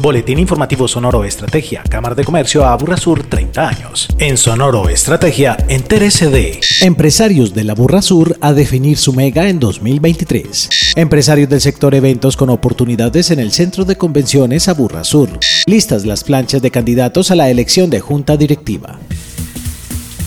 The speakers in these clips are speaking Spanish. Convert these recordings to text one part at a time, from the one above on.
Boletín Informativo Sonoro Estrategia, Cámara de Comercio Aburra Sur 30 años. En Sonoro Estrategia, entérese de Empresarios de la Burra Sur a definir su mega en 2023. Empresarios del sector eventos con oportunidades en el Centro de Convenciones Aburra Sur. Listas las planchas de candidatos a la elección de Junta Directiva.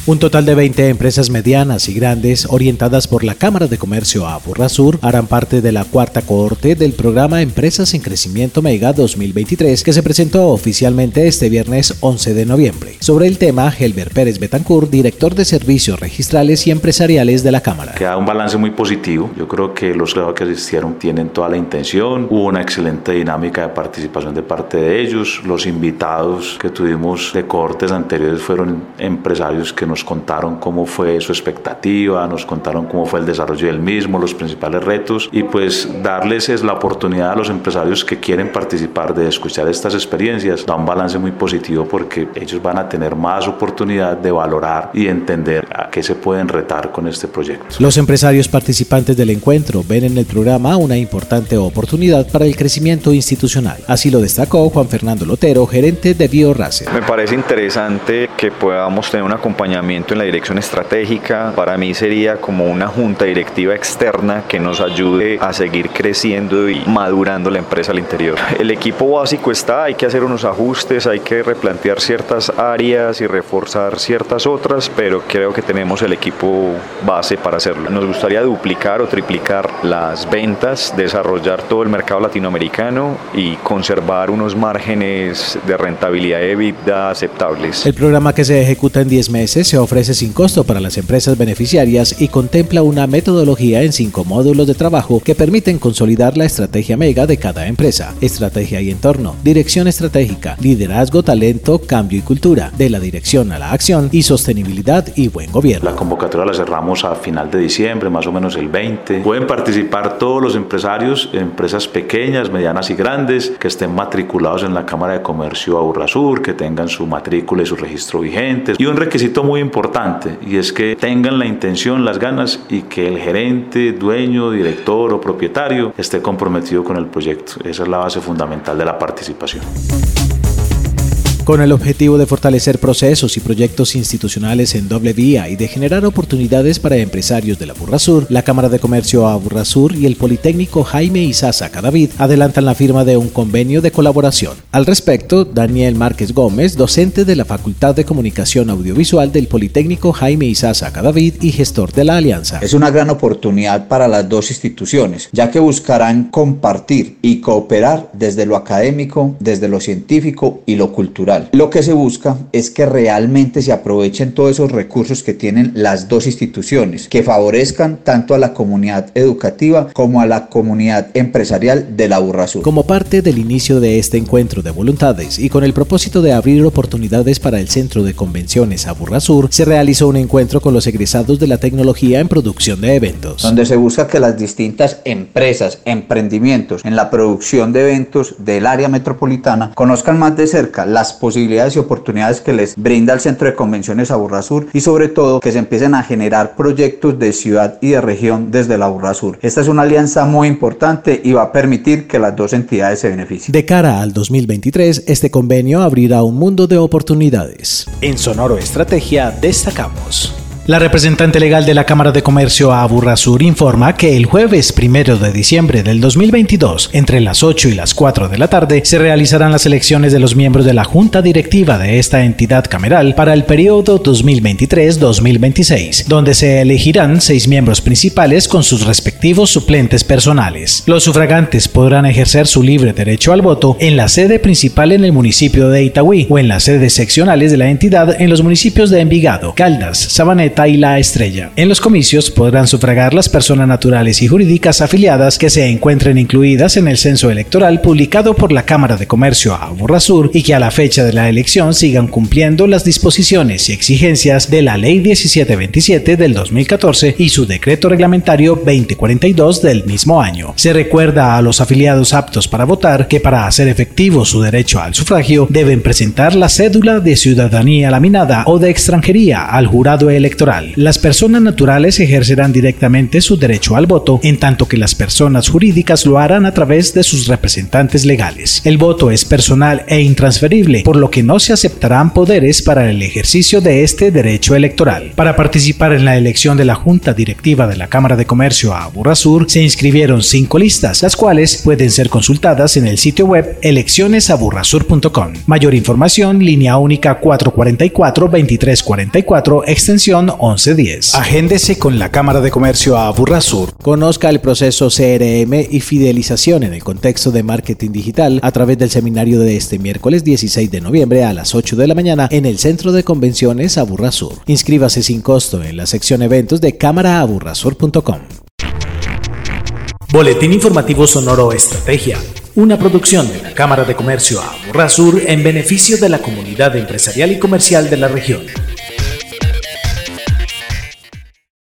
Un total de 20 empresas medianas y grandes orientadas por la Cámara de Comercio a Sur harán parte de la cuarta cohorte del programa Empresas en Crecimiento Mega 2023 que se presentó oficialmente este viernes 11 de noviembre. Sobre el tema, Helber Pérez Betancourt, director de Servicios Registrales y Empresariales de la Cámara. Queda un balance muy positivo. Yo creo que los que asistieron tienen toda la intención. Hubo una excelente dinámica de participación de parte de ellos. Los invitados que tuvimos de cohortes anteriores fueron empresarios que nos contaron cómo fue su expectativa, nos contaron cómo fue el desarrollo del mismo, los principales retos y pues darles es la oportunidad a los empresarios que quieren participar de escuchar estas experiencias da un balance muy positivo porque ellos van a tener más oportunidad de valorar y entender a qué se pueden retar con este proyecto. Los empresarios participantes del encuentro ven en el programa una importante oportunidad para el crecimiento institucional. Así lo destacó Juan Fernando Lotero, gerente de BioRacer. Me parece interesante que podamos tener un acompañamiento en la dirección estratégica. Para mí sería como una junta directiva externa que nos ayude a seguir creciendo y madurando la empresa al interior. El equipo básico está, hay que hacer unos ajustes, hay que replantear ciertas áreas y reforzar ciertas otras, pero creo que tenemos el equipo base para hacerlo. Nos gustaría duplicar o triplicar las ventas, desarrollar todo el mercado latinoamericano y conservar unos márgenes de rentabilidad EBITDA aceptables. El programa que se ejecuta en 10 meses se ofrece sin costo para las empresas beneficiarias y contempla una metodología en cinco módulos de trabajo que permiten consolidar la estrategia mega de cada empresa, estrategia y entorno, dirección estratégica, liderazgo, talento, cambio y cultura, de la dirección a la acción y sostenibilidad y buen gobierno. La convocatoria la cerramos a final de diciembre, más o menos el 20. Pueden participar todos los empresarios, empresas pequeñas, medianas y grandes, que estén matriculados en la Cámara de Comercio Aurrasur, que tengan su matrícula y su registro vigentes. Y un requisito muy importante y es que tengan la intención, las ganas y que el gerente, dueño, director o propietario esté comprometido con el proyecto. Esa es la base fundamental de la participación. Con el objetivo de fortalecer procesos y proyectos institucionales en doble vía y de generar oportunidades para empresarios de la Sur, la Cámara de Comercio Sur y el Politécnico Jaime Isaza Cadavid adelantan la firma de un convenio de colaboración. Al respecto, Daniel Márquez Gómez, docente de la Facultad de Comunicación Audiovisual del Politécnico Jaime Isaza Cadavid y gestor de la alianza. Es una gran oportunidad para las dos instituciones, ya que buscarán compartir y cooperar desde lo académico, desde lo científico y lo cultural lo que se busca es que realmente se aprovechen todos esos recursos que tienen las dos instituciones, que favorezcan tanto a la comunidad educativa como a la comunidad empresarial de la Burrasur. Como parte del inicio de este encuentro de voluntades y con el propósito de abrir oportunidades para el Centro de Convenciones a Burrasur, se realizó un encuentro con los egresados de la tecnología en producción de eventos. Donde se busca que las distintas empresas, emprendimientos en la producción de eventos del área metropolitana conozcan más de cerca las posibilidades y oportunidades que les brinda el Centro de Convenciones Sur y sobre todo que se empiecen a generar proyectos de ciudad y de región desde la Sur. Esta es una alianza muy importante y va a permitir que las dos entidades se beneficien. De cara al 2023, este convenio abrirá un mundo de oportunidades. En Sonoro Estrategia destacamos. La representante legal de la Cámara de Comercio Aburrasur informa que el jueves primero de diciembre del 2022, entre las 8 y las 4 de la tarde, se realizarán las elecciones de los miembros de la Junta Directiva de esta entidad cameral para el periodo 2023-2026, donde se elegirán seis miembros principales con sus respectivos suplentes personales. Los sufragantes podrán ejercer su libre derecho al voto en la sede principal en el municipio de Itagüí o en las sedes seccionales de la entidad en los municipios de Envigado, Caldas, Sabaneta, y La Estrella. En los comicios podrán sufragar las personas naturales y jurídicas afiliadas que se encuentren incluidas en el censo electoral publicado por la Cámara de Comercio Sur y que a la fecha de la elección sigan cumpliendo las disposiciones y exigencias de la Ley 1727 del 2014 y su decreto reglamentario 2042 del mismo año. Se recuerda a los afiliados aptos para votar que para hacer efectivo su derecho al sufragio deben presentar la cédula de ciudadanía laminada o de extranjería al jurado electoral Las personas naturales ejercerán directamente su derecho al voto, en tanto que las personas jurídicas lo harán a través de sus representantes legales. El voto es personal e intransferible, por lo que no se aceptarán poderes para el ejercicio de este derecho electoral. Para participar en la elección de la Junta Directiva de la Cámara de Comercio a Sur, se inscribieron cinco listas, las cuales pueden ser consultadas en el sitio web eleccionesaburrasur.com. Mayor información, línea única 444-2344, extensión 1110. Agéndese con la Cámara de Comercio a Sur. Conozca el proceso CRM y fidelización en el contexto de marketing digital a través del seminario de este miércoles 16 de noviembre a las 8 de la mañana en el Centro de Convenciones Aburrasur. Inscríbase sin costo en la sección eventos de cámaraaburrasur.com. Boletín Informativo Sonoro Estrategia, una producción de la Cámara de Comercio Aburrasur en beneficio de la comunidad empresarial y comercial de la región.